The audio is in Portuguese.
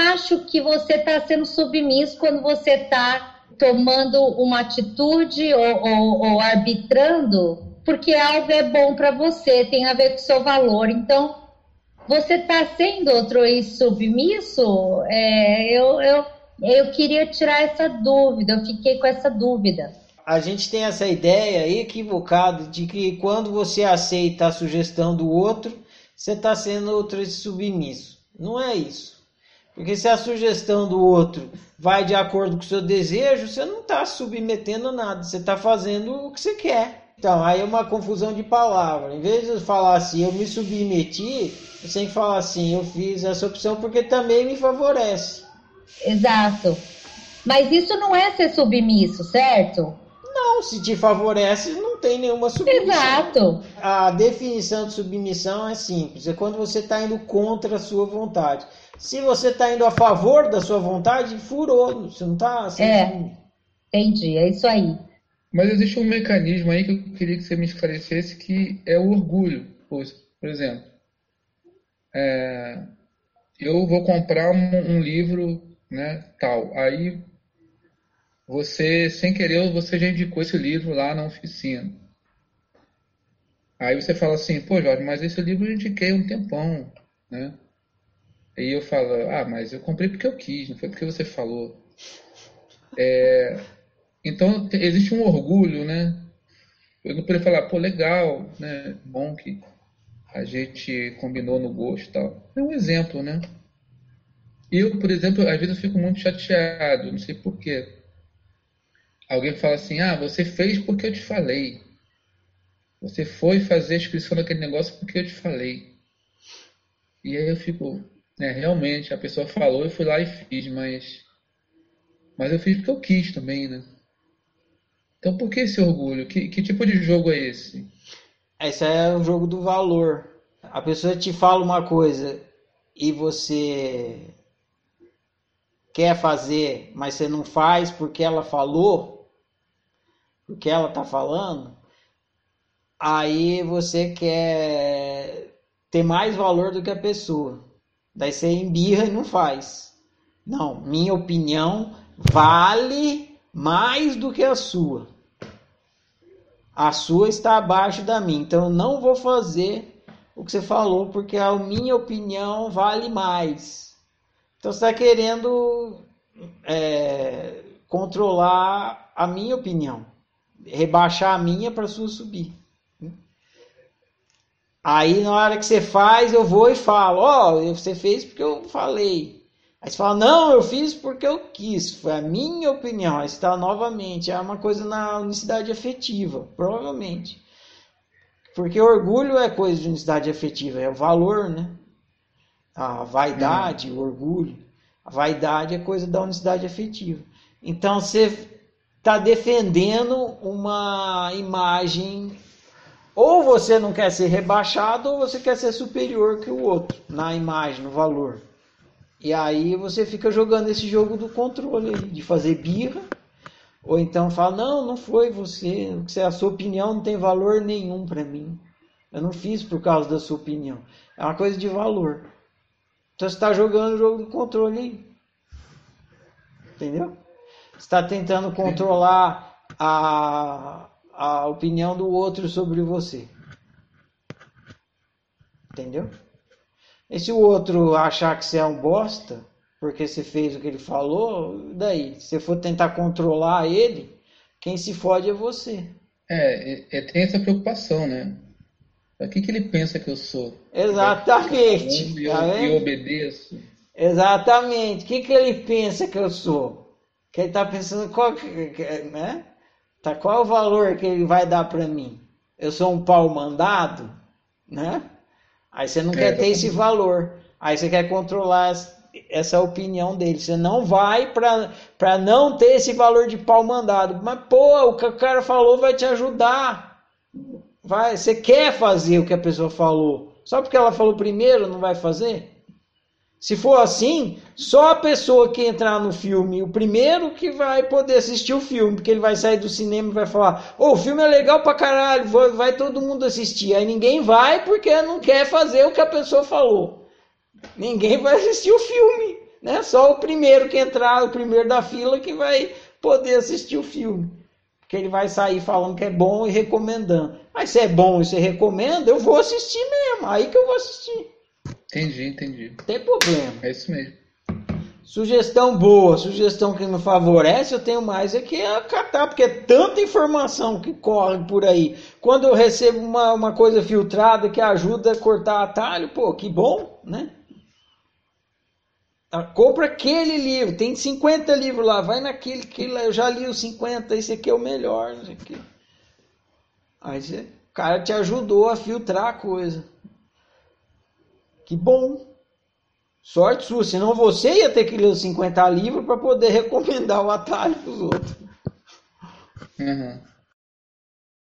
acho que você está sendo submisso quando você está tomando uma atitude ou, ou, ou arbitrando porque algo é bom para você, tem a ver com o seu valor. Então, você está sendo outro submisso? É, eu, eu, eu queria tirar essa dúvida, eu fiquei com essa dúvida. A gente tem essa ideia equivocada de que quando você aceita a sugestão do outro, você está sendo outro submisso. Não é isso. Porque se a sugestão do outro vai de acordo com o seu desejo, você não está submetendo nada, você está fazendo o que você quer. Então, aí é uma confusão de palavras. Em vez de falar assim, eu me submeti, você tem que falar assim, eu fiz essa opção porque também me favorece. Exato. Mas isso não é ser submisso, certo? Não, se te favorece, não tem nenhuma submissão. Exato. A definição de submissão é simples, é quando você está indo contra a sua vontade. Se você está indo a favor da sua vontade, furou, você não está... É, entendi, é isso aí. Mas existe um mecanismo aí que eu queria que você me esclarecesse, que é o orgulho. Por, exemplo, é, eu vou comprar um, um, livro né, tal. Aí você, sem querer, você já indicou esse livro lá na oficina. Aí você fala assim, pô Jorge, mas esse livro eu indiquei um tempão, né? Aí eu falo, ah, mas eu comprei porque eu quis, não foi porque você falou. É, então, existe um orgulho, né? Eu não poderia falar, pô, legal, né? Bom que a gente combinou no gosto e tal. É um exemplo, né? Eu, por exemplo, às vezes eu fico muito chateado, não sei porquê. Alguém fala assim, ah, você fez porque eu te falei. Você foi fazer a inscrição daquele negócio porque eu te falei. E aí eu fico, né, realmente, a pessoa falou, eu fui lá e fiz, mas, mas eu fiz porque eu quis também, né? Então por que esse orgulho? Que, que tipo de jogo é esse? Esse é o jogo do valor. A pessoa te fala uma coisa e você quer fazer, mas você não faz porque ela falou, porque ela está falando, aí você quer ter mais valor do que a pessoa. Daí você embirra e não faz. Não, minha opinião vale mais do que a sua. A sua está abaixo da minha, então eu não vou fazer o que você falou, porque a minha opinião vale mais. Então você está querendo é, controlar a minha opinião, rebaixar a minha para a sua subir. Aí na hora que você faz, eu vou e falo, ó, oh, você fez porque eu falei. Aí você fala, não, eu fiz porque eu quis, foi a minha opinião. Aí está novamente, é uma coisa na unicidade afetiva, provavelmente. Porque orgulho é coisa de unicidade afetiva, é o valor, né? A vaidade, hum. o orgulho. A vaidade é coisa da unicidade afetiva. Então você está defendendo uma imagem. Ou você não quer ser rebaixado, ou você quer ser superior que o outro na imagem, no valor. E aí você fica jogando esse jogo do controle, de fazer birra, ou então fala, não, não foi você, a sua opinião não tem valor nenhum para mim. Eu não fiz por causa da sua opinião. É uma coisa de valor. Então você está jogando o jogo do controle aí. Entendeu? Está tentando controlar a, a opinião do outro sobre você. Entendeu? E se o outro achar que você é um bosta, porque você fez o que ele falou, daí? Se você for tentar controlar ele, quem se fode é você. É, é tem essa preocupação, né? O que, que ele pensa que eu sou? Exatamente. Eu, tá eu, obedeço. Exatamente. O que, que ele pensa que eu sou? Que ele está pensando qual, né? Tá, qual é o valor que ele vai dar para mim? Eu sou um pau mandado, né? Aí você não é, quer ter esse valor. Aí você quer controlar essa opinião dele. Você não vai para não ter esse valor de pau mandado. Mas, pô, o que o cara falou vai te ajudar. Vai, você quer fazer o que a pessoa falou. Só porque ela falou primeiro, não vai fazer? Se for assim, só a pessoa que entrar no filme, o primeiro que vai poder assistir o filme, porque ele vai sair do cinema e vai falar: Ô, oh, o filme é legal pra caralho, vai, vai todo mundo assistir. Aí ninguém vai porque não quer fazer o que a pessoa falou. Ninguém vai assistir o filme. né? Só o primeiro que entrar, o primeiro da fila que vai poder assistir o filme. Porque ele vai sair falando que é bom e recomendando. Mas se é bom e você recomenda, eu vou assistir mesmo. Aí que eu vou assistir. Entendi, entendi. Não tem problema. É isso mesmo. Sugestão boa, sugestão que me favorece, eu tenho mais é que acatar, porque é tanta informação que corre por aí. Quando eu recebo uma, uma coisa filtrada que ajuda a cortar atalho, pô, que bom, né? Ah, compra aquele livro, tem 50 livros lá, vai naquele que eu já li os 50, esse aqui é o melhor, quê. Aí você, o cara te ajudou a filtrar a coisa. Que bom. Sorte sua, senão você ia ter que ler os 50 livros para poder recomendar o atalho para os outros. Uhum.